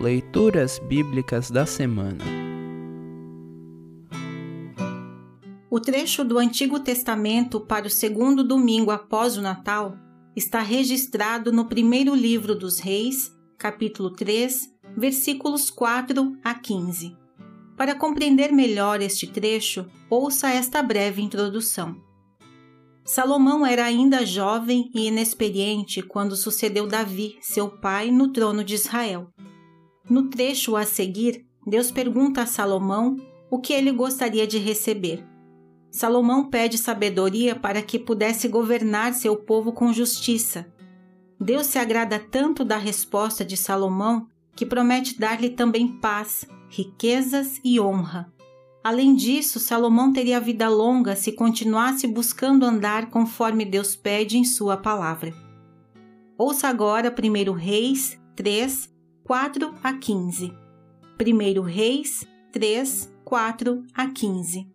Leituras Bíblicas da Semana. O trecho do Antigo Testamento para o segundo domingo após o Natal está registrado no primeiro livro dos Reis, capítulo 3, versículos 4 a 15. Para compreender melhor este trecho, ouça esta breve introdução. Salomão era ainda jovem e inexperiente quando sucedeu Davi, seu pai, no trono de Israel. No trecho a seguir, Deus pergunta a Salomão o que ele gostaria de receber. Salomão pede sabedoria para que pudesse governar seu povo com justiça. Deus se agrada tanto da resposta de Salomão que promete dar-lhe também paz, riquezas e honra. Além disso, Salomão teria vida longa se continuasse buscando andar conforme Deus pede em Sua palavra. Ouça agora 1 Reis 3, 4 a 15. 1 Reis 3, 4 a 15.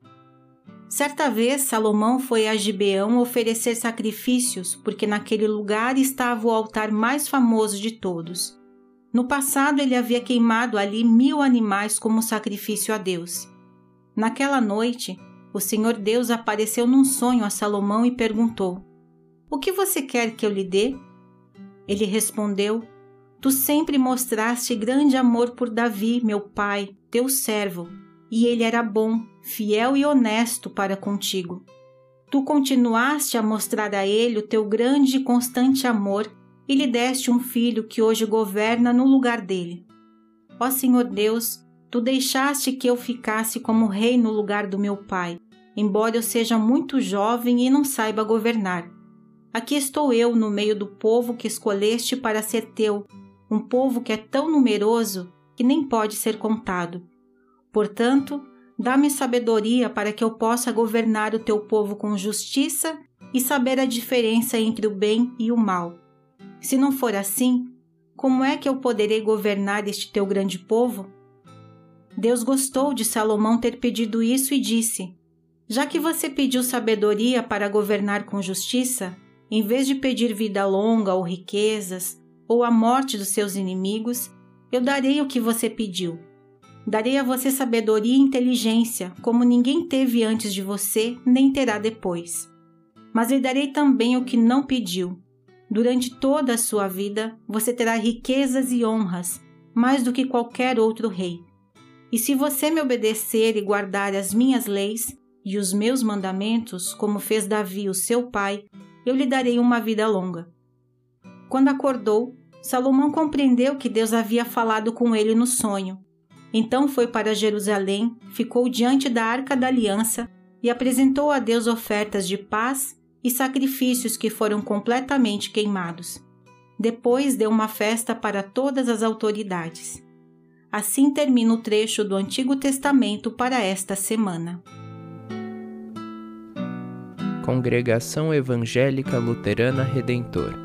Certa vez Salomão foi a Gibeão oferecer sacrifícios, porque naquele lugar estava o altar mais famoso de todos. No passado ele havia queimado ali mil animais como sacrifício a Deus. Naquela noite, o Senhor Deus apareceu num sonho a Salomão e perguntou: O que você quer que eu lhe dê? Ele respondeu: Tu sempre mostraste grande amor por Davi, meu pai, teu servo, e ele era bom, fiel e honesto para contigo. Tu continuaste a mostrar a ele o teu grande e constante amor e lhe deste um filho que hoje governa no lugar dele. Ó Senhor Deus, Tu deixaste que eu ficasse como rei no lugar do meu pai, embora eu seja muito jovem e não saiba governar. Aqui estou eu no meio do povo que escolheste para ser teu, um povo que é tão numeroso que nem pode ser contado. Portanto, dá-me sabedoria para que eu possa governar o teu povo com justiça e saber a diferença entre o bem e o mal. Se não for assim, como é que eu poderei governar este teu grande povo? Deus gostou de Salomão ter pedido isso e disse: Já que você pediu sabedoria para governar com justiça, em vez de pedir vida longa ou riquezas, ou a morte dos seus inimigos, eu darei o que você pediu. Darei a você sabedoria e inteligência, como ninguém teve antes de você, nem terá depois. Mas lhe darei também o que não pediu. Durante toda a sua vida, você terá riquezas e honras, mais do que qualquer outro rei. E se você me obedecer e guardar as minhas leis e os meus mandamentos, como fez Davi, o seu pai, eu lhe darei uma vida longa. Quando acordou, Salomão compreendeu que Deus havia falado com ele no sonho. Então foi para Jerusalém, ficou diante da arca da aliança e apresentou a Deus ofertas de paz e sacrifícios que foram completamente queimados. Depois deu uma festa para todas as autoridades. Assim termina o trecho do Antigo Testamento para esta semana. Congregação Evangélica Luterana Redentor